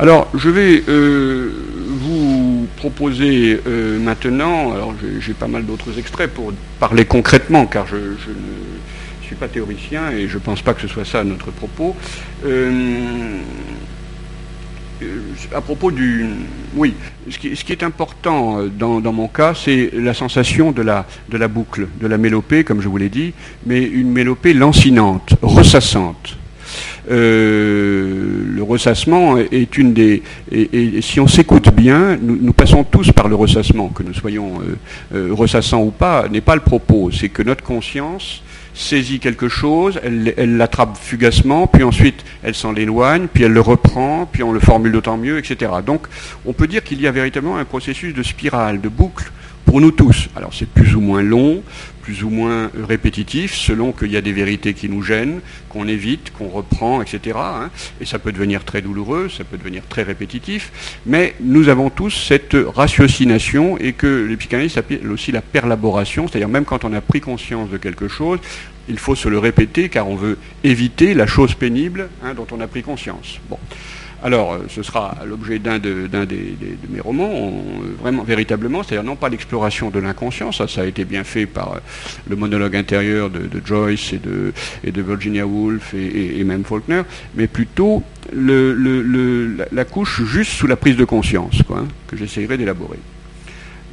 Alors, je vais euh, vous proposer euh, maintenant, alors j'ai pas mal d'autres extraits pour parler concrètement, car je, ne suis pas théoricien et je ne pense pas que ce soit ça notre propos. Euh, à propos du... Oui, ce qui, est important dans, mon cas, c'est la sensation de la, de la boucle, de la mélopée, comme je vous l'ai dit, mais une mélopée lancinante, ressassante. Euh, le ressassement est une des... Et, si on s'écoute bien, nous, passons tous par le ressassement, que nous soyons euh, euh, ressassants ou pas, n'est pas le propos. C'est que notre conscience saisit quelque chose, elle l'attrape fugacement, puis ensuite elle s'en éloigne, puis elle le reprend, puis on le formule d'autant mieux, etc. Donc on peut dire qu'il y a véritablement un processus de spirale, de boucle pour nous tous. Alors c'est plus ou moins long, plus ou moins répétitif, selon qu'il y a des vérités qui nous gênent, qu'on évite, qu'on reprend, etc. Hein. Et ça peut devenir très douloureux, ça peut devenir très répétitif, mais nous avons tous cette ratiocination et que les psychanalystes appellent aussi la perlaboration, c'est-à-dire même quand on a pris conscience de quelque chose, il faut se le répéter car on veut éviter la chose pénible hein, dont on a pris conscience. Bon. Alors, euh, ce sera l'objet d'un de, mes romans, euh, vraiment, véritablement, c'est-à-dire non pas l'exploration de l'inconscient, ça, a été bien fait par euh, le monologue intérieur de, Joyce et de, Virginia Woolf et, même Faulkner, mais plutôt la, couche juste sous la prise de conscience, hein, que j'essayerai d'élaborer.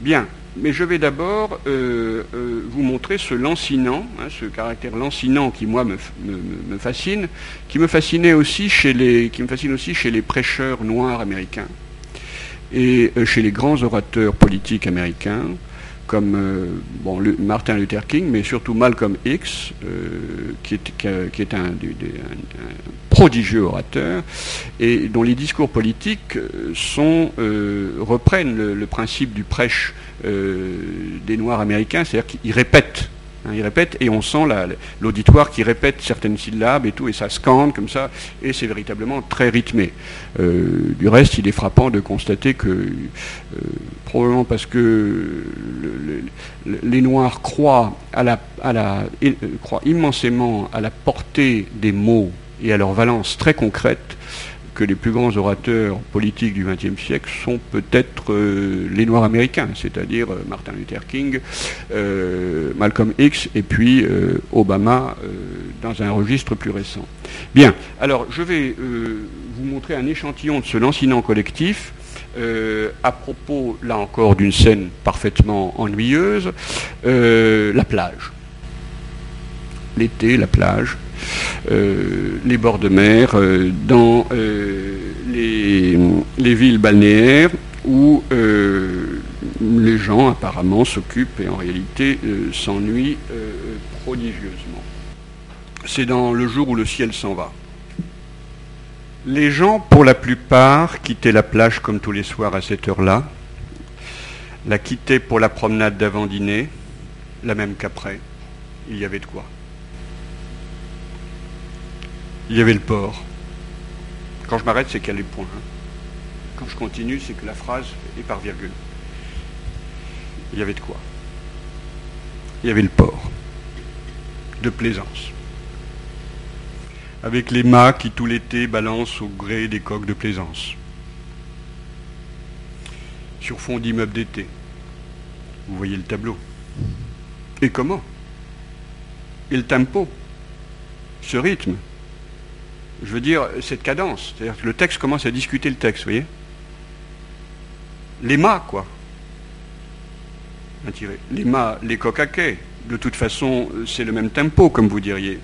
Bien, mais je vais d'abord euh, euh, vous montrer ce lancinant, hein, ce caractère lancinant qui moi me, fascine, qui me fascinait aussi chez les, qui me fascine aussi chez les prêcheurs noirs américains et euh, chez les grands orateurs politiques américains, comme bon, Martin Luther King, mais surtout Malcolm X, euh, qui est, un, prodigieux orateur, et dont les discours politiques euh, sont, reprennent le, principe du prêche des Noirs américains, c'est-à-dire qu'ils répètent Hein, il répète et on sent l'auditoire qui répète certaines syllabes et tout, et ça scande comme ça, et c'est véritablement très rythmé. Euh, du reste, il est frappant de constater que, euh, probablement parce que les Noirs euh, croient immensément à la portée des mots et à leur valence très concrète, que les plus grands orateurs politiques du XXe siècle sont peut-être euh, les Noirs américains, c'est-à-dire euh, Martin Luther King, euh, Malcolm X et puis Obama dans un registre plus récent. Bien, alors je vais vous montrer un échantillon de ce lancinant collectif. à propos, là encore, d'une scène parfaitement ennuyeuse, la plage. L'été, la plage, euh, les bords de mer, euh, dans euh, les, villes balnéaires où les gens apparemment s'occupent et en réalité s'ennuient prodigieusement. C'est dans le jour où le ciel s'en va. Les gens, pour la plupart, quittaient la plage comme tous les soirs à cette heure-là, la quittaient pour la promenade d'avant-dîner, la même qu'après. Il y avait de quoi il y avait le port. Quand je m'arrête, c'est qu'il y a les points. Quand je continue, c'est que la phrase est par virgule. Il y avait de quoi Il y avait le port de plaisance. Avec les mâts qui tout l'été balancent au gré des coques de plaisance. Sur fond d'immeubles d'été. Vous voyez le tableau. Et comment? Et le tempo Ce rythme je veux dire, cette cadence. C'est-à-dire que le texte commence à discuter le texte, vous voyez Les mâts, quoi. Les mâts, les cocaquets. De toute façon, c'est le même tempo, comme vous diriez.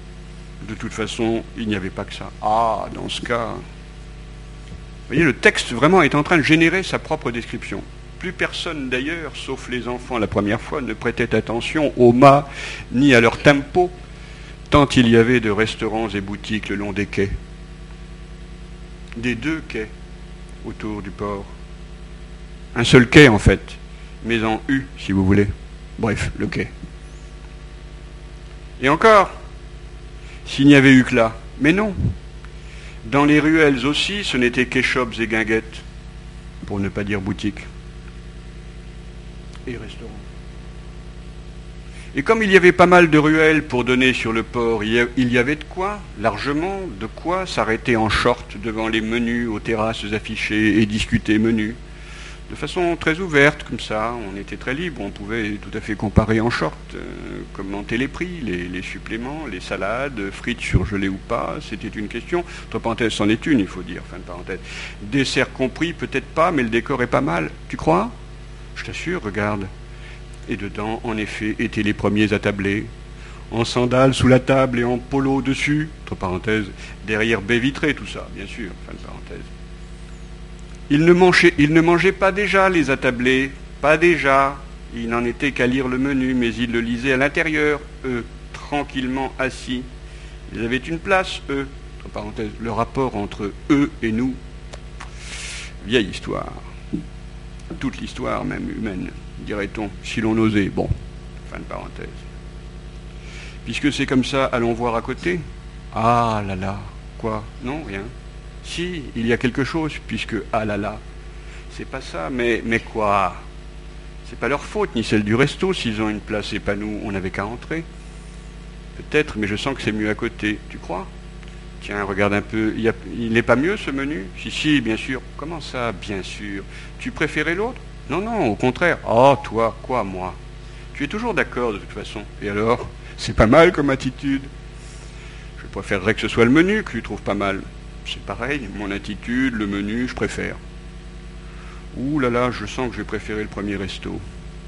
De toute façon, il n'y avait pas que ça. Ah, dans ce cas. Vous voyez, le texte vraiment est en train de générer sa propre description. Plus personne d'ailleurs, sauf les enfants la première fois, ne prêtait attention aux mâts ni à leur tempo tant il y avait de restaurants et boutiques le long des quais, des deux quais autour du port. Un seul quai en fait, mais en U si vous voulez. Bref, le quai. Et encore, s'il n'y avait eu que là, mais non. Dans les ruelles aussi, ce n'était qu'échoppes et guinguettes, pour ne pas dire boutiques et restaurants. Et comme il y avait pas mal de ruelles pour donner sur le port, il y avait de quoi, largement, de quoi s'arrêter en short devant les menus aux terrasses affichées et discuter menus. De façon très ouverte, comme ça, on était très libre, on pouvait tout à fait comparer en short, euh, commenter les prix, les, suppléments, les salades, frites surgelées ou pas, c'était une question. Entre parenthèses, c'en est une, il faut dire, fin de parenthèse. Dessert compris, peut-être pas, mais le décor est pas mal. Tu crois? Je t'assure, regarde. Et dedans, en effet, étaient les premiers attablés, en sandales sous la table et en polo dessus, entre parenthèses, derrière baie vitrée, tout ça, bien sûr, fin de. Ils ne, mangeaient, ne mangeaient pas déjà les attablés, pas déjà. Ils n'en étaient qu'à lire le menu, mais ils le lisaient à l'intérieur, eux, tranquillement assis. Ils avaient une place, eux. Entre parenthèses, le rapport entre eux et nous. Vieille histoire. Toute l'histoire même humaine dirait-on, si l'on osait. Bon, fin de parenthèse. Puisque c'est comme ça, allons voir à côté. Ah là là, quoi? Non, rien. Si, il y a quelque chose, puisque ah là là, c'est pas ça, mais, mais quoi? C'est pas leur faute, ni celle du resto, s'ils ont une place et pas nous, on n'avait qu'à entrer. Peut-être, mais je sens que c'est mieux à côté, tu crois? Tiens, regarde un peu, il n'est pas mieux ce menu? Si, si, bien sûr. Comment ça, bien sûr? Tu préférais l'autre? Non, non, au contraire. Oh, toi, quoi, moi? Tu es toujours d'accord de toute façon. Et alors? C'est pas mal comme attitude. Je préférerais que ce soit le menu que tu trouves pas mal. C'est pareil, mon attitude, le menu, je préfère. Ouh là là, je sens que j'ai préféré le premier resto.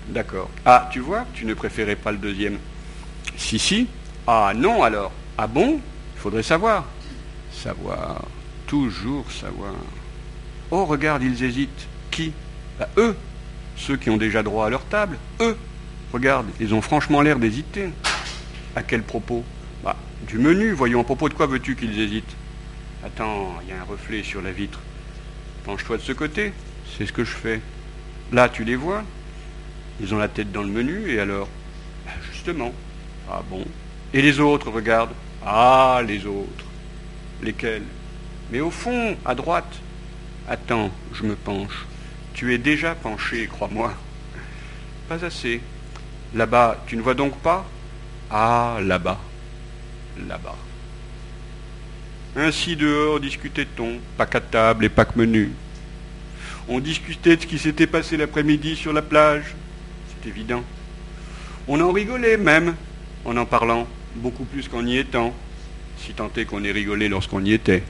D'accord. Ah, tu vois, tu ne préférais pas le deuxième. Si, si. Ah non alors. Ah bon? Il faudrait savoir. Savoir. Toujours savoir. Oh, regarde, ils hésitent. Qui? Bah, eux, ceux qui ont déjà droit à leur table, eux, regarde, ils ont franchement l'air d'hésiter. À quel propos? Bah, Du menu, voyons, à propos de quoi veux-tu qu'ils hésitent? Attends, il y a un reflet sur la vitre. Penche-toi de ce côté, c'est ce que je fais. Là, tu les vois Ils ont la tête dans le menu, et alors? Bah, Justement. Ah bon? Et les autres, regarde. Ah, les autres. Lesquels? Mais au fond, à droite. Attends, je me penche. Tu es déjà penché, crois-moi. Pas assez. Là-bas, tu ne vois donc pas? Ah, là-bas. Là-bas. Ainsi dehors discutait-on, pas qu'à table et que menu. On discutait de ce qui s'était passé l'après-midi sur la plage, c'est évident. On en rigolait même en en parlant, beaucoup plus qu'en y étant, si tant est qu'on ait rigolé lorsqu'on y était.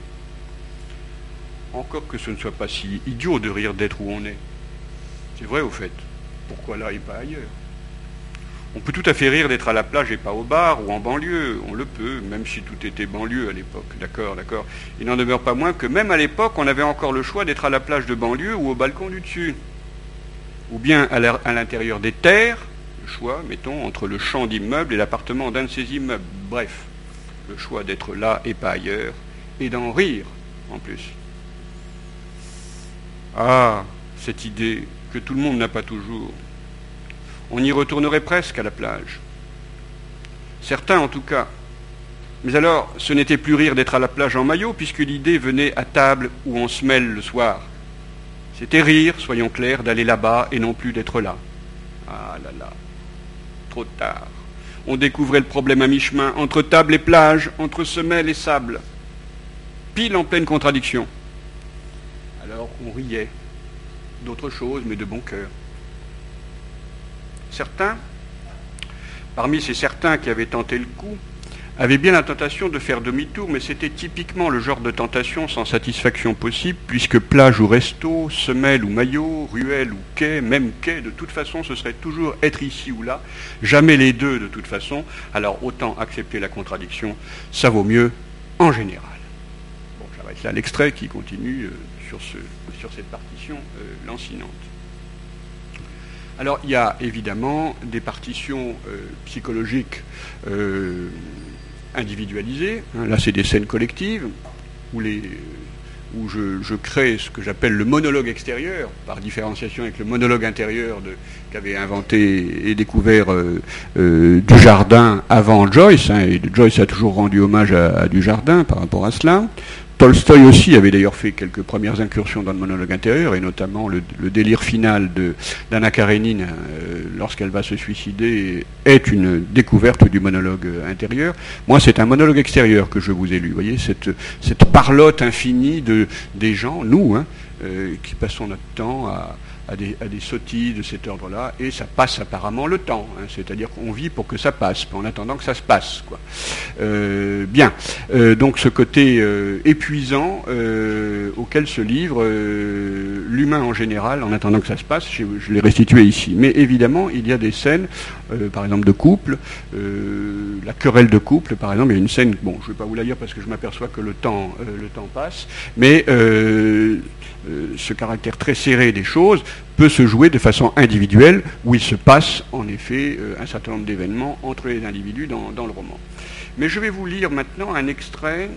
Encore que ce ne soit pas si idiot de rire d'être où on est. C'est vrai au fait. Pourquoi là et pas ailleurs? On peut tout à fait rire d'être à la plage et pas au bar ou en banlieue. On le peut, même si tout était banlieue à l'époque. D'accord, d'accord. Il n'en demeure pas moins que même à l'époque, on avait encore le choix d'être à la plage de banlieue ou au balcon du dessus. Ou bien à l'intérieur des terres, le choix, mettons, entre le champ d'immeuble et l'appartement d'un de ces immeubles. Bref, le choix d'être là et pas ailleurs, et d'en rire en plus. Ah, cette idée que tout le monde n'a pas toujours. On y retournerait presque à la plage. Certains en tout cas. Mais alors, ce n'était plus rire d'être à la plage en maillot, puisque l'idée venait à table où on se mêle le soir. C'était rire, soyons clairs, d'aller là-bas et non plus d'être là. Ah là là, trop tard. On découvrait le problème à mi-chemin, entre table et plage, entre semelle et sable. Pile en pleine contradiction on riait d'autre chose, mais de bon cœur. Certains, parmi ces certains qui avaient tenté le coup, avaient bien la tentation de faire demi-tour, mais c'était typiquement le genre de tentation sans satisfaction possible, puisque plage ou resto, semelle ou maillot, ruelle ou quai, même quai, de toute façon, ce serait toujours être ici ou là, jamais les deux de toute façon, alors autant accepter la contradiction, ça vaut mieux en général. Va être là l'extrait qui continue. Euh, sur, ce, sur cette partition euh, lancinante. Alors il y a évidemment des partitions euh, psychologiques euh, individualisées. Hein, là c'est des scènes collectives où, les, où je, crée ce que j'appelle le monologue extérieur, par différenciation avec le monologue intérieur qu'avait inventé et découvert du jardin avant Joyce. Hein, et Joyce a toujours rendu hommage à, à du jardin par rapport à cela Tolstoï aussi avait d'ailleurs fait quelques premières incursions dans le monologue intérieur, et notamment le, délire final d'Anna Karenine euh, lorsqu'elle va se suicider est une découverte du monologue intérieur. Moi, c'est un monologue extérieur que je vous ai lu. Vous voyez, cette, cette parlotte infinie de, des gens, nous, hein, euh, qui passons notre temps à, à des, sottises de cet ordre-là, et ça passe apparemment le temps. Hein. C'est-à-dire qu'on vit pour que ça passe, en attendant que ça se passe. Quoi. Euh, bien. Euh, donc ce côté euh, épuisant auquel se livre l'humain en général, en attendant que ça se passe, je, je l'ai restitué ici. Mais évidemment, il y a des scènes, par exemple de couple, la querelle de couple, par exemple, il y a une scène, bon, je ne vais pas vous la lire parce que je m'aperçois que le temps, le temps passe, mais euh, ce caractère très serré des choses peut se jouer de façon individuelle, où il se passe en effet euh, un certain nombre d'événements entre les individus dans, le roman. Mais je vais vous lire maintenant un extrait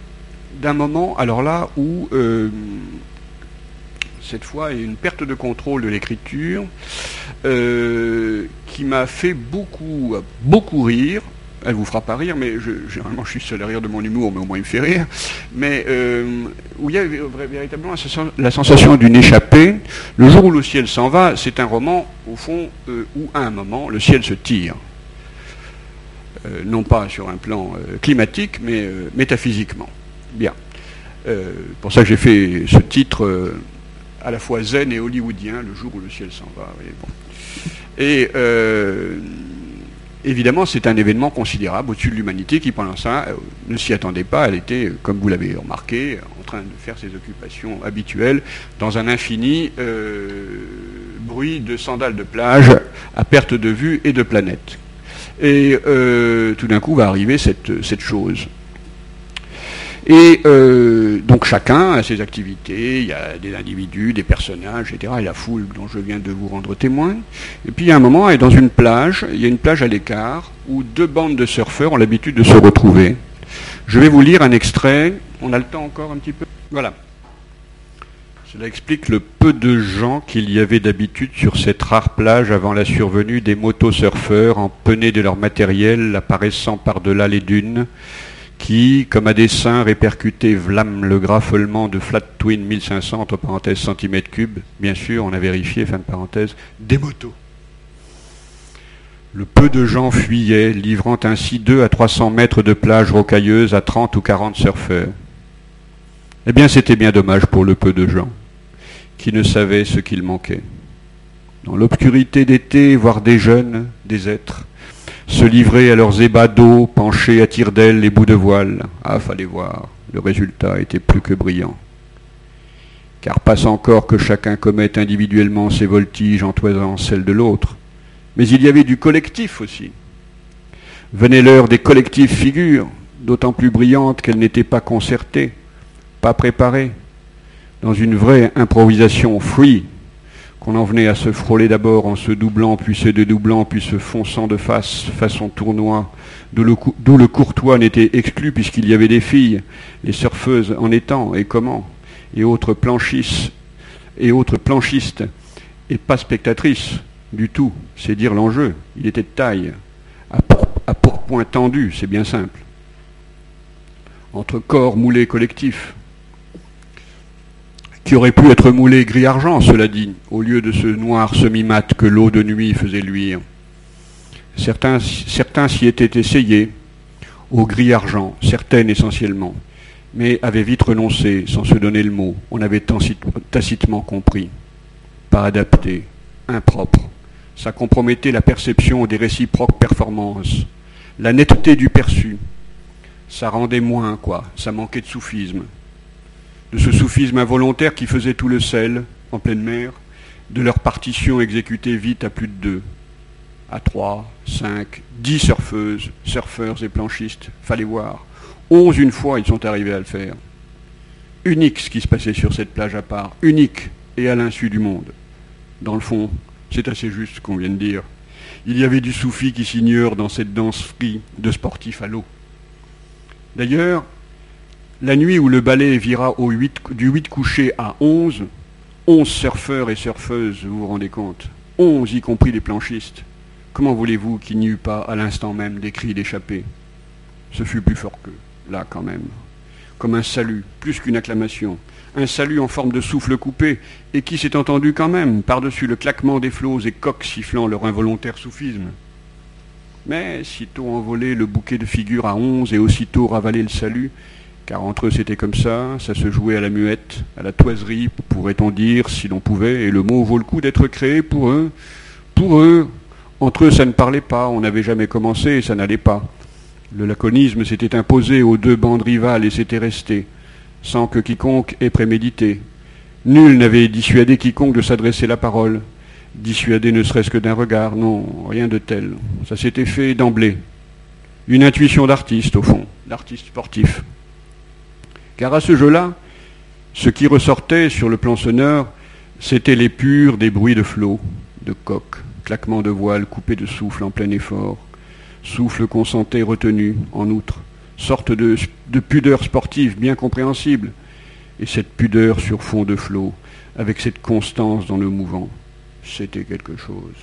d'un moment, alors là, où euh, cette fois une perte de contrôle de l'écriture qui m'a fait beaucoup, beaucoup rire, elle vous fera pas rire, mais généralement je suis seul à rire de mon humour, mais au moins il me fait rire, mais euh, où il y a véritablement la sensation d'une échappée. Le jour où le ciel s'en va, c'est un roman, au fond, euh, où à un moment, le ciel se tire. Euh, non pas sur un plan climatique, mais métaphysiquement. Bien. pour ça que j'ai fait ce titre à la fois zen et hollywoodien, le jour où le ciel s'en va. Et évidemment, c'est un événement considérable au-dessus de l'humanité qui, pendant ça, euh, ne s'y attendait pas. Elle était, euh, comme vous l'avez remarqué, en train de faire ses occupations habituelles dans un infini euh, bruit de sandales de plage à perte de vue et de planète. Et tout d'un coup va arriver cette chose. Et euh, donc chacun a ses activités, il y a des individus, des personnages, etc. Et la foule dont je viens de vous rendre témoin. Et puis il y a un moment, et dans une plage, il y a une plage à l'écart, où deux bandes de surfeurs ont l'habitude de se retrouver. Je vais vous lire un extrait. On a le temps encore un petit peu? Voilà. Cela explique le peu de gens qu'il y avait d'habitude sur cette rare plage avant la survenue des motosurfeurs empenés de leur matériel apparaissant par-delà les dunes, qui, comme à dessein, répercutait vlam le graffolement de Flat Twin 1500, entre parenthèses centimètres cubes, bien sûr, on a vérifié, fin de parenthèse, des motos. Le peu de gens fuyaient, livrant ainsi 2 à 300 mètres de plage rocailleuse à 30 ou 40 surfeurs. Eh bien, c'était bien dommage pour le peu de gens, qui ne savaient ce qu'il manquait. Dans l'obscurité d'été, voir des jeunes, des êtres, se livrer à leurs ébats d'eau, penchés à tire-d'aile les bouts de voile. Ah, fallait voir, le résultat était plus que brillant. Car passe encore que chacun commette individuellement ses voltiges en toisant celles de l'autre. Mais il y avait du collectif aussi. Venait l'heure des collectives figures, d'autant plus brillantes qu'elles n'étaient pas concertées, pas préparées, dans une vraie improvisation free, qu'on en venait à se frôler d'abord en se doublant, puis se dédoublant, puis se fonçant de face, façon tournoi, d'où le, courtois n'était exclu puisqu'il y avait des filles, les surfeuses en étant, et comment, et autres planchistes, et autres planchistes, et pas spectatrices du tout, c'est dire l'enjeu, il était de taille, à pourpoint tendu, c'est bien simple. Entre corps moulés collectifs, qui aurait pu être moulé gris-argent, cela dit, au lieu de ce noir semi-mat que l'eau de nuit faisait luire. Certains, certains s'y étaient essayés, au gris-argent, certaines essentiellement, mais avaient vite renoncé, sans se donner le mot. On avait tacitement compris. Pas adapté, impropre. Ça compromettait la perception des réciproques performances, la netteté du perçu. Ça rendait moins, quoi, ça manquait de soufisme de ce soufisme involontaire qui faisait tout le sel, en pleine mer, de leur partition exécutée vite à plus de deux, à trois, cinq, dix surfeuses, surfeurs et planchistes, fallait voir. Onze une fois, ils sont arrivés à le faire. Unique ce qui se passait sur cette plage à part, unique et à l'insu du monde. Dans le fond, c'est assez juste ce qu'on vient de dire. Il y avait du soufi qui s'ignore dans cette danse free de sportifs à l'eau. D'ailleurs, la nuit où le balai vira du 8 couché à 11, 11 surfeurs et surfeuses, vous vous rendez compte? 11 y compris les planchistes. Comment voulez-vous qu'il n'y eût pas à l'instant même des cris d'échappée? Ce fut plus fort qu'eux, là quand même. comme un salut, plus qu'une acclamation. Un salut en forme de souffle coupé, et qui s'est entendu quand même, par-dessus le claquement des flots et coqs sifflant leur involontaire soufisme. Mais sitôt envolé le bouquet de figures à onze et aussitôt ravalé le salut, car entre eux c'était comme ça, ça se jouait à la muette, à la toiserie, pourrait-on dire, si l'on pouvait, et le mot vaut le coup d'être créé pour eux. Pour eux, entre eux ça ne parlait pas, on n'avait jamais commencé et ça n'allait pas. Le laconisme s'était imposé aux deux bandes rivales et s'était resté, sans que quiconque ait prémédité. Nul n'avait dissuadé quiconque de s'adresser la parole, dissuadé ne serait-ce que d'un regard, non, rien de tel. Ça s'était fait d'emblée. Une intuition d'artiste, au fond, d'artiste sportif. Car à ce jeu-là, ce qui ressortait sur le plan sonore, c'était l'épure des bruits de flots, de coques, claquements de voiles coupés de souffle en plein effort, souffle consenté retenu, en outre, sorte de, pudeur sportive bien compréhensible, et cette pudeur sur fond de flot, avec cette constance dans le mouvant, c'était quelque chose.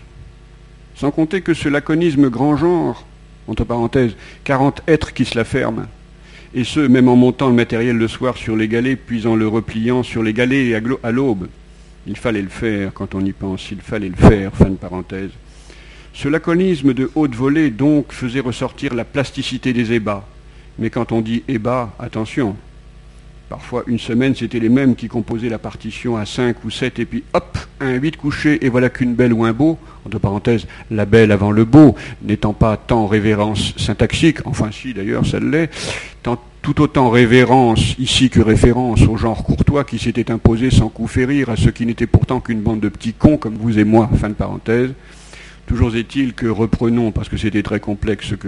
Sans compter que ce laconisme grand genre, entre parenthèses, quarante êtres qui se la ferment, et ce, même en montant le matériel le soir sur les galets, puis en le repliant sur les galets à l'aube. Il fallait le faire, quand on y pense, il fallait le faire, fin de parenthèse. Ce laconisme de haute volée, donc, faisait ressortir la plasticité des ébats. Mais quand on dit ébats, attention. Parfois, une semaine, c'était les mêmes qui composaient la partition à 5 ou 7, et puis hop, un 8 couché, et voilà qu'une belle ou un beau, entre parenthèses, la belle avant le beau, n'étant pas tant révérence syntaxique, enfin si d'ailleurs ça l'est, tant, tout autant révérence ici que référence au genre courtois qui s'était imposé sans coup férir à ce qui n'était pourtant qu'une bande de petits cons comme vous et moi, fin de parenthèse, Toujours est-il que, reprenons, parce que c'était très complexe ce que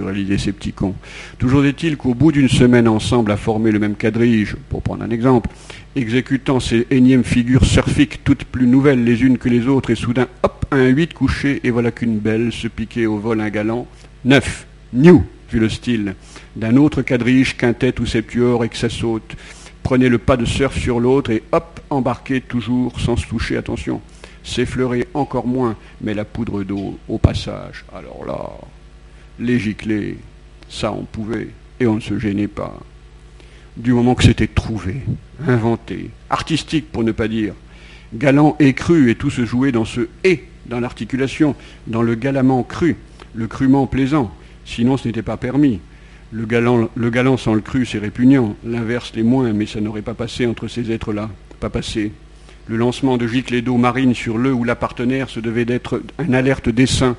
petits cons, toujours est-il qu'au bout d'une semaine ensemble à former le même quadrige, pour prendre un exemple, exécutant ces énièmes figures surfiques toutes plus nouvelles les unes que les autres, et soudain, hop, un huit couché, et voilà qu'une belle se piquait au vol un galant, neuf, new, vu le style, d'un autre quadrige, quintette ou septuor, et que ça saute, prenait le pas de surf sur l'autre, et hop, embarquait toujours sans se toucher, attention s'effleurer encore moins, mais la poudre d'eau au passage. Alors là, les giclés, ça on pouvait, et on ne se gênait pas. Du moment que c'était trouvé, inventé, artistique pour ne pas dire, galant et cru, et tout se jouait dans ce et dans l'articulation, dans le galamment cru, le crûment plaisant, sinon ce n'était pas permis. Le galant, le galant sans le cru, c'est répugnant, l'inverse l'est moins, mais ça n'aurait pas passé entre ces êtres-là, pas passé. Le lancement de giclées d'eau marine sur le ou la partenaire se devait d'être un alerte dessin,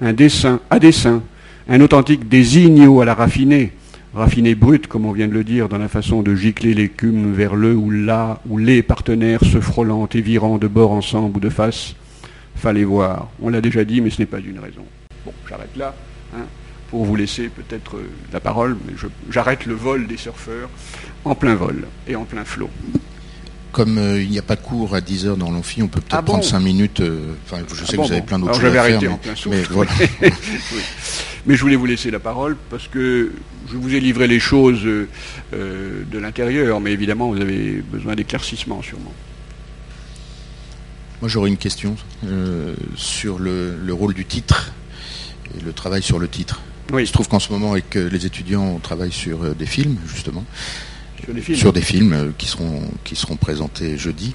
un dessin à dessin, un authentique désignio à la raffinée, raffinée brute, comme on vient de le dire, dans la façon de gicler l'écume vers le ou la ou les partenaires se frôlant et virant de bord ensemble ou de face. Fallait voir. On l'a déjà dit, mais ce n'est pas une raison. Bon, j'arrête là. Hein, pour vous laisser peut-être euh, la parole, mais j'arrête le vol des surfeurs en plein vol et en plein flot comme euh, il n'y a pas de cours à 10 heures dans l'amphi, on peut peut-être ah prendre 5 minutes. Euh, enfin, je sais ah que vous avez plein d'autres choses à faire. Mais, en plein mais, voilà. mais je voulais vous laisser la parole parce que je vous ai livré les choses euh, de l'intérieur, mais évidemment, vous avez besoin d'éclaircissement sûrement. Moi, j'aurais une question sur le, rôle du titre et le travail sur le titre. Oui. Il se trouve qu'en ce moment, avec les étudiants, on travaille sur des films, justement. Sur des films, euh, qui, seront, qui seront présentés jeudi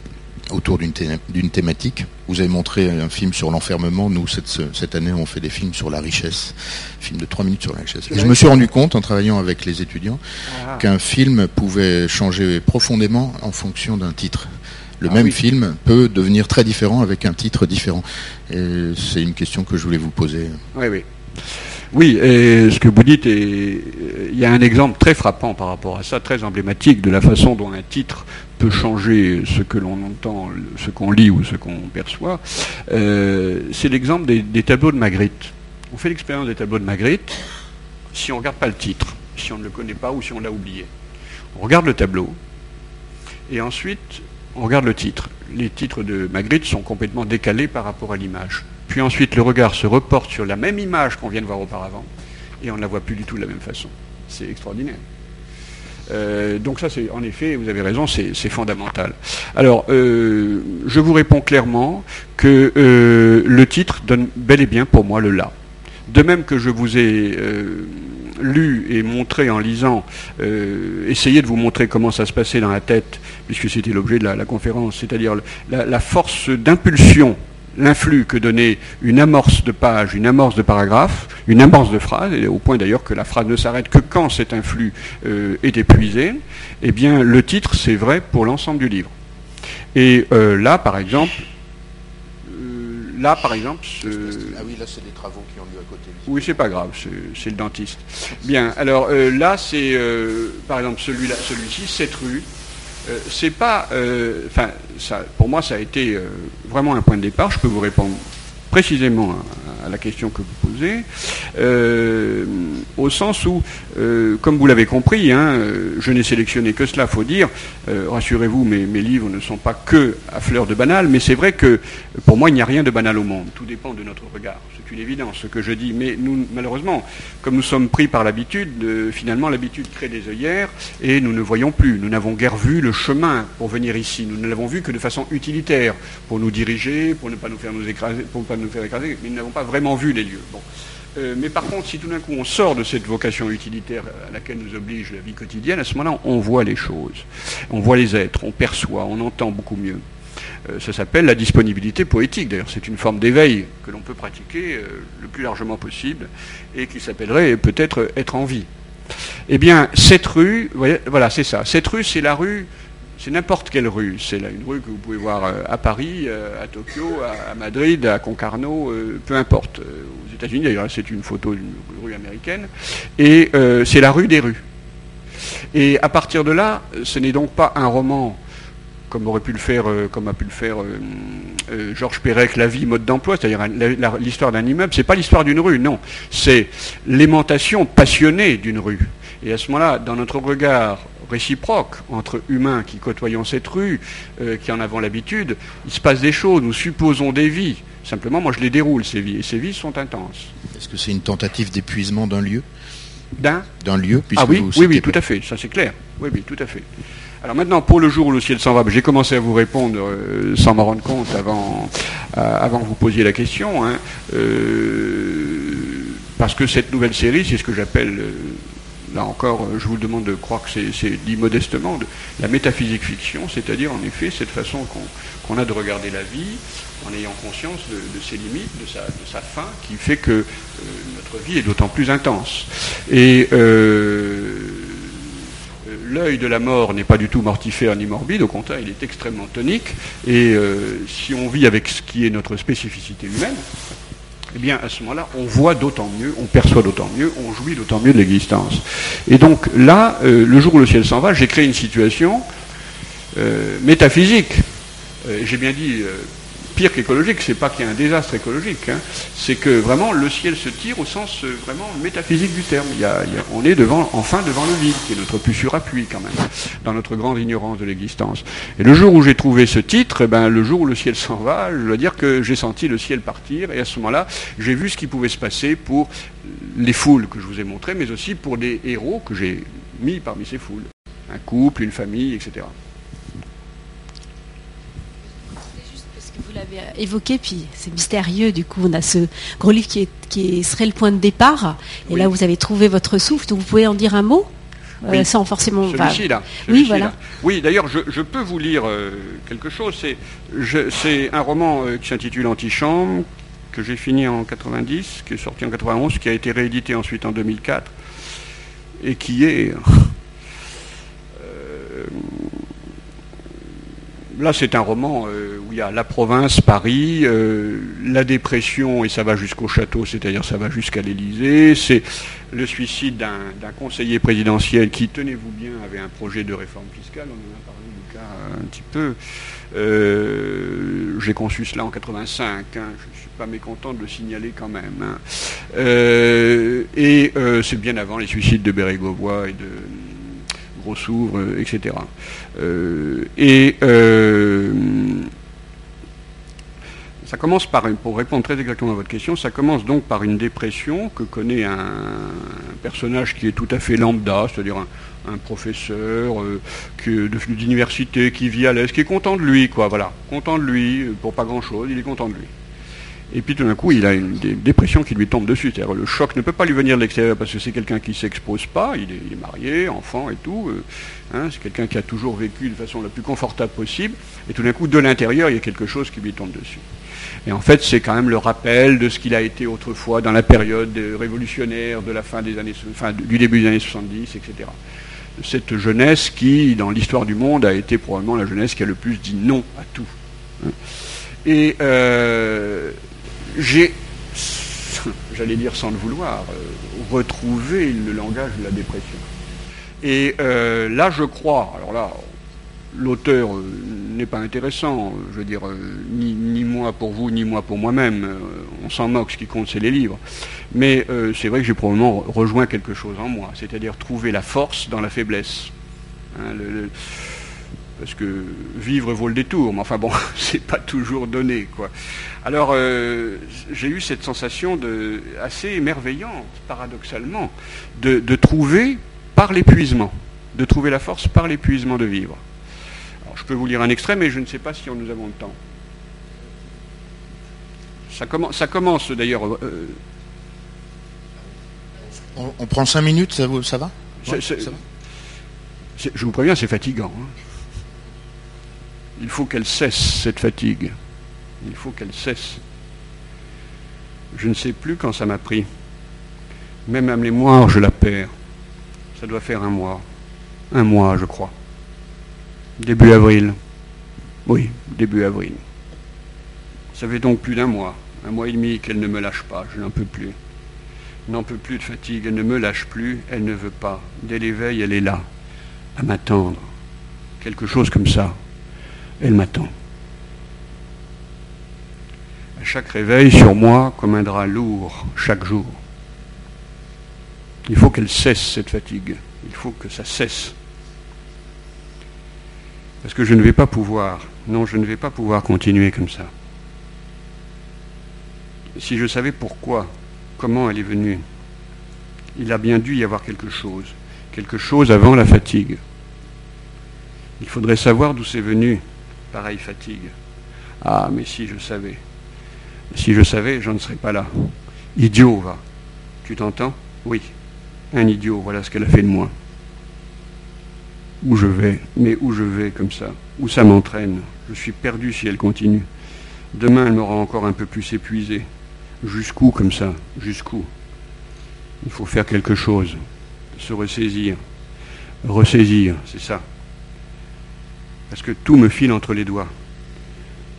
autour d'une thématique. Vous avez montré un film sur l'enfermement. Nous, cette, cette, année, on fait des films sur la richesse. Film de trois minutes sur la richesse. Et je me suis rendu compte, en travaillant avec les étudiants, ah. qu'un film pouvait changer profondément en fonction d'un titre. Le ah même film peut devenir très différent avec un titre différent. Et c'est une question que je voulais vous poser. Oui, oui. Oui, et ce que vous dites, il y a un exemple très frappant par rapport à ça, très emblématique de la façon dont un titre peut changer ce que l'on entend, ce qu'on lit ou ce qu'on perçoit. Euh, c'est l'exemple des, tableaux de Magritte. On fait l'expérience des tableaux de Magritte si on ne regarde pas le titre, si on ne le connaît pas ou si on l'a oublié. On regarde le tableau et ensuite on regarde le titre. Les titres de Magritte sont complètement décalés par rapport à l'image. Puis ensuite, le regard se reporte sur la même image qu'on vient de voir auparavant, et on ne la voit plus du tout de la même façon. C'est extraordinaire. Euh, donc ça, c'est en effet, vous avez raison, c'est fondamental. Alors, euh, je vous réponds clairement que euh, le titre donne bel et bien pour moi le là. De même que je vous ai lu et montré en lisant, essayé de vous montrer comment ça se passait dans la tête, puisque c'était l'objet de la, conférence, c'est-à-dire la force d'impulsion l'influx que donnait une amorce de page, une amorce de paragraphe, une amorce de phrase, au point d'ailleurs que la phrase ne s'arrête que quand cet influx euh, est épuisé, eh bien le titre c'est vrai pour l'ensemble du livre. Et euh, là par exemple, euh, là par exemple... Ah oui, là c'est des travaux qui ont lieu à côté. Oui, c'est pas grave, c'est le dentiste. Bien, alors là c'est par exemple celui-là, celui-ci, cette rue, euh, c'est pas, euh, enfin, pour moi, ça a été euh, vraiment un point de départ. Je peux vous répondre précisément à, la question que vous posez, au sens où, comme vous l'avez compris, hein, je n'ai sélectionné que cela, faut dire. Rassurez-vous, mes, mes, livres ne sont pas que à fleur de banal, mais c'est vrai que pour moi, il n'y a rien de banal au monde. Tout dépend de notre regard. C'est une évidence ce que je dis. Mais nous, malheureusement, comme nous sommes pris par l'habitude, finalement, l'habitude crée des œillères et nous ne voyons plus. Nous n'avons guère vu le chemin pour venir ici. Nous ne l'avons vu que de façon utilitaire, pour nous diriger, pour ne pas nous faire nous écraser, pour ne pas nous faire écraser, mais nous n'avons pas vraiment vu les lieux. Euh, mais par contre, si tout d'un coup on sort de cette vocation utilitaire à laquelle nous oblige la vie quotidienne, à ce moment-là, on voit les choses, on voit les êtres, on perçoit, on entend beaucoup mieux. Euh, ça s'appelle la disponibilité poétique. D'ailleurs, c'est une forme d'éveil que l'on peut pratiquer euh, le plus largement possible et qui s'appellerait peut-être être en vie. Eh bien, cette rue, voilà, c'est ça. Cette rue, c'est la rue c'est n'importe quelle rue. C'est une rue que vous pouvez voir euh, à Paris, à Tokyo, à Madrid, à Concarneau, peu importe. Aux États-Unis, d'ailleurs, c'est une photo d'une rue américaine. Et c'est la rue des rues. Et à partir de là, ce n'est donc pas un roman comme aurait pu le faire, comme a pu le faire Georges Perec, La vie, mode d'emploi, c'est-à-dire l'histoire d'un immeuble. C'est pas l'histoire d'une rue, non. C'est l'aimantation passionnée d'une rue. Et à ce moment-là, dans notre regard réciproque entre humains qui côtoyons cette rue, euh, qui en avons l'habitude, il se passe des choses, nous supposons des vies. Simplement, moi je les déroule, ces vies, et ces vies sont intenses. Est-ce que c'est une tentative d'épuisement d'un lieu? D'un? D'un lieu Ah oui, oui, oui, tout à fait, ça c'est clair. Oui, oui, tout à fait. Alors maintenant, pour le jour où le ciel s'en va, j'ai commencé à vous répondre euh, sans m'en rendre compte avant, euh, avant que vous posiez la question, hein, parce que cette nouvelle série, c'est ce que j'appelle là encore, euh, je vous demande de croire que c'est dit modestement, de la métaphysique fiction, c'est-à-dire en effet cette façon qu'on a de regarder la vie en ayant conscience de, ses limites, de sa, fin, qui fait que euh, notre vie est d'autant plus intense. Et euh, l'œil de la mort n'est pas du tout mortifère ni morbide, au contraire, il est extrêmement tonique. Et si on vit avec ce qui est notre spécificité humaine, eh bien à ce moment-là, on voit d'autant mieux, on perçoit d'autant mieux, on jouit d'autant mieux de l'existence. Et donc là, euh, le jour où le ciel s'en va, j'ai créé une situation euh, métaphysique. Euh, j'ai bien dit pire qu'écologique, c'est pas qu'il y a un désastre écologique, hein. c'est que vraiment le ciel se tire au sens euh, vraiment métaphysique du terme. On est devant, enfin devant le vide, qui est notre plus sûr appui quand même, dans notre grande ignorance de l'existence. Et le jour où j'ai trouvé ce titre, eh ben, le jour où le ciel s'en va, je dois dire que j'ai senti le ciel partir, et à ce moment-là, j'ai vu ce qui pouvait se passer pour les foules que je vous ai montrées, mais aussi pour des héros que j'ai mis parmi ces foules. Un couple, une famille, etc. l'avez évoqué, puis c'est mystérieux, du coup, on a ce gros livre qui, qui serait le point de départ, et là vous avez trouvé votre souffle, donc vous pouvez en dire un mot euh, sans forcément. Celui-ci là. oui, voilà. Oui, d'ailleurs, je, peux vous lire euh, quelque chose. C'est un roman euh, qui s'intitule Antichambre, que j'ai fini en 90, qui est sorti en 91, qui a été réédité ensuite en 2004, et qui est Là, c'est un roman euh, où il y a la province, Paris, euh, la dépression, et ça va jusqu'au château, c'est-à-dire ça va jusqu'à l'Élysée. C'est le suicide d'un conseiller présidentiel qui, tenez-vous bien, avait un projet de réforme fiscale. On en a parlé, Lucas, un petit peu. Euh, j'ai conçu cela en 85. Hein. je ne suis pas mécontent de le signaler quand même. Hein. et c'est bien avant les suicides de Bérégovoy et de Gros s'ouvre, etc. et euh, euh, ça commence par, pour répondre très exactement à votre question, ça commence donc par une dépression que connaît un, personnage qui est tout à fait lambda, c'est-à-dire un, professeur euh, d'université qui vit à l'aise, qui est content de lui, quoi, voilà, content de lui, pour pas grand-chose, il est content de lui. Et puis tout d'un coup, il a une dépression qui lui tombe dessus. C'est-à-dire le choc ne peut pas lui venir de l'extérieur parce que c'est quelqu'un qui ne s'expose pas, il est, marié, enfant et tout. Euh, hein, c'est quelqu'un qui a toujours vécu de façon la plus confortable possible. Et tout d'un coup, de l'intérieur, il y a quelque chose qui lui tombe dessus. Et en fait, c'est quand même le rappel de ce qu'il a été autrefois dans la période révolutionnaire de la fin des années, enfin, du début des années 70, etc. Cette jeunesse qui, dans l'histoire du monde, a été probablement la jeunesse qui a le plus dit non à tout. Hein. Et euh, j'ai, j'allais dire sans le vouloir, euh, retrouvé le langage de la dépression. Et euh, là, je crois, alors là, l'auteur euh, n'est pas intéressant, je veux dire, ni, moi pour vous, ni moi pour moi-même, on s'en moque, ce qui compte, c'est les livres. Mais c'est vrai que j'ai probablement rejoint quelque chose en moi, c'est-à-dire trouver la force dans la faiblesse. Hein, parce que vivre vaut le détour, mais enfin bon, c'est pas toujours donné, quoi. Alors, euh, j'ai eu cette sensation de, assez émerveillante, paradoxalement, de, trouver par l'épuisement, de trouver la force par l'épuisement de vivre. Alors, je peux vous lire un extrait, mais je ne sais pas si nous avons le temps. Ça, commence, ça commence d'ailleurs. Euh, on, prend cinq minutes, ça, ça va, Je vous préviens, c'est fatigant. Hein. Il faut qu'elle cesse, cette fatigue. Il faut qu'elle cesse. Je ne sais plus quand ça m'a pris. Même à mémoire, je la perds. Ça doit faire un mois. Un mois, je crois. Début avril. Oui, début avril. Ça fait donc plus d'un mois, un mois et demi qu'elle ne me lâche pas, je n'en peux plus. N'en peux plus de fatigue, elle ne me lâche plus, elle ne veut pas. Dès l'éveil, elle est là, à m'attendre. Quelque chose comme ça. Elle m'attend chaque réveil sur moi comme un drap lourd chaque jour. Il faut qu'elle cesse cette fatigue. Il faut que ça cesse. Parce que je ne vais pas pouvoir, non, je ne vais pas pouvoir continuer comme ça. Si je savais pourquoi, comment elle est venue, il a bien dû y avoir quelque chose, quelque chose avant la fatigue. Il faudrait savoir d'où c'est venu, pareille fatigue. Ah, mais si je savais. Si je savais, je ne serais pas là. Idiot, va. Tu t'entends? Oui. Un idiot, voilà ce qu'elle a fait de moi. Où je vais, mais où je vais comme ça? Où ça m'entraîne? Je suis perdu si elle continue. Demain, elle m'aura encore un peu plus épuisé. Jusqu'où comme ça? Jusqu'où? Il faut faire quelque chose. Se ressaisir. Ressaisir, c'est ça. Parce que tout me file entre les doigts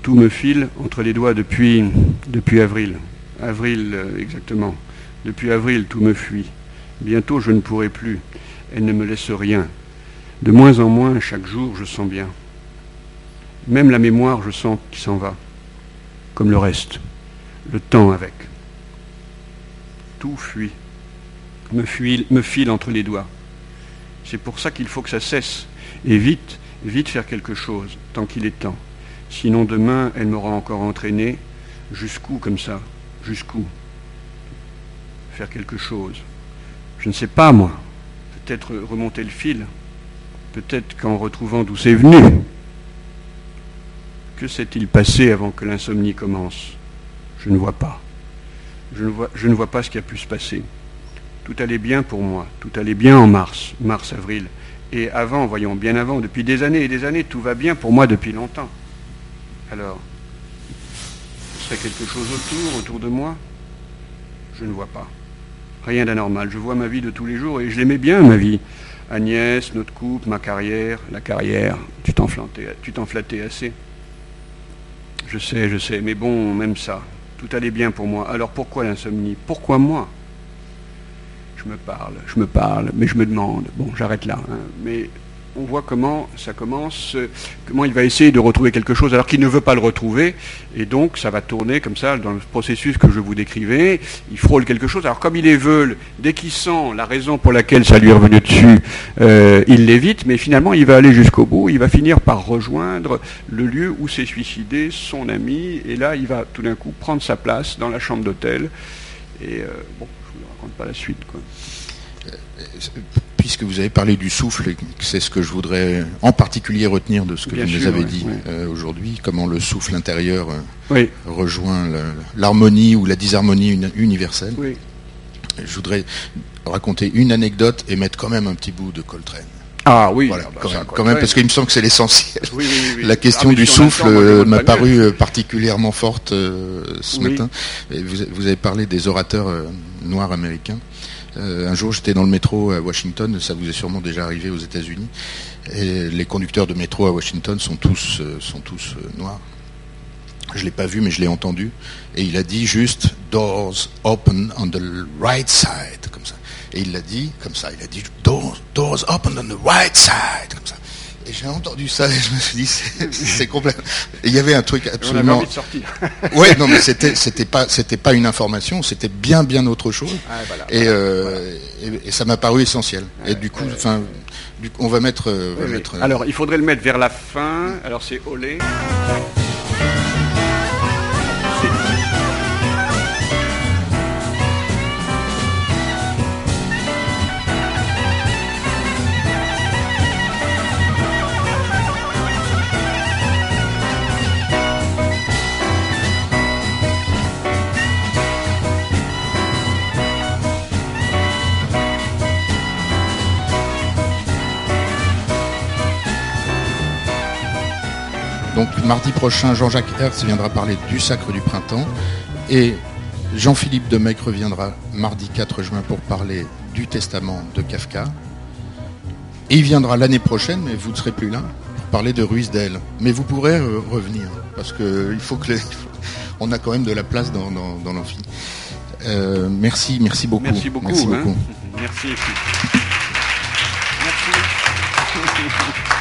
tout me file entre les doigts depuis, depuis avril. Avril euh, exactement. Depuis avril, tout me fuit. Bientôt, je ne pourrai plus. Elle ne me laisse rien. De moins en moins, chaque jour, je sens bien. Même la mémoire, je sens qu'il s'en va. Comme le reste. Le temps avec. Tout fuit, me file entre les doigts. C'est pour ça qu'il faut que ça cesse. Et vite, vite faire quelque chose, tant qu'il est temps. Sinon demain, elle m'aura encore entraîné. Jusqu'où comme ça Jusqu'où? Faire quelque chose. Je ne sais pas, moi. Peut-être remonter le fil. Peut-être qu'en retrouvant d'où c'est venu. Que s'est-il passé avant que l'insomnie commence? Je ne vois pas. Je ne vois, je ne vois pas ce qui a pu se passer. Tout allait bien pour moi. Tout allait bien en mars, mars-avril. Et avant, voyons, bien avant, depuis des années et des années, tout va bien pour moi depuis longtemps. Alors, il serait quelque chose autour, autour de moi? Je ne vois pas. Rien d'anormal. Je vois ma vie de tous les jours et je l'aimais bien, ma vie. Agnès, notre couple, ma carrière, la carrière. Tu t'en flattais assez. Je sais, je sais, mais bon, même ça. Tout allait bien pour moi. Alors pourquoi l'insomnie? Pourquoi moi? Je me parle, je me parle, mais je me demande. Bon, j'arrête là. Hein. Mais on voit comment ça commence, comment il va essayer de retrouver quelque chose alors qu'il ne veut pas le retrouver, et donc ça va tourner comme ça dans le processus que je vous décrivais, il frôle quelque chose, alors comme il est veule, dès qu'il sent la raison pour laquelle ça lui est revenu dessus, euh, il l'évite, mais finalement il va aller jusqu'au bout, il va finir par rejoindre le lieu où s'est suicidé son ami, et là il va tout d'un coup prendre sa place dans la chambre d'hôtel, et euh, bon, raconte pas la suite. Quoi. Puisque vous avez parlé du souffle, c'est ce que je voudrais en particulier retenir de ce que vous nous avez dit euh, aujourd'hui, comment le souffle intérieur euh, rejoint l'harmonie ou la disharmonie universelle. Je voudrais raconter une anecdote et mettre quand même un petit bout de Coltrane. Ah oui, ah, bah, quand, même, parce qu'il me semble que c'est l'essentiel. la question ah, du souffle euh, m'a paru particulièrement forte ce matin. vous, avez parlé des orateurs noirs américains. Euh, un jour, j'étais dans le métro à Washington, ça vous est sûrement déjà arrivé aux États-Unis, et les conducteurs de métro à Washington sont tous, euh, sont tous euh, noirs. Je l'ai pas vu, mais je l'ai entendu, et il a dit juste doors open on the right side, comme ça. Et il l'a dit comme ça, il a dit doors, doors open on the right side, comme ça. Et j'ai entendu ça et je me suis dit, c'est complètement. Il y avait un truc absolument. On avait envie de sortir. oui, non, mais c'était c'était pas c'était pas une information, c'était bien bien autre chose. Ah, euh, et, et, ça m'a paru essentiel. et du coup, enfin, on va mettre. Euh, va mettre euh, Alors, il faudrait le mettre vers la fin. Alors, c'est Olé. Mardi prochain, Jean-Jacques Hertz viendra parler du sacre du printemps et Jean-Philippe Demecq reviendra mardi 4 juin pour parler du testament de Kafka. Et il viendra l'année prochaine, mais vous ne serez plus là, pour parler de Ruiz-Del. Mais vous pourrez revenir, parce qu'il faut que on a quand même de la place dans, dans, l'amphi. Euh, merci, merci beaucoup. Merci beaucoup. Merci. Hein. merci. merci.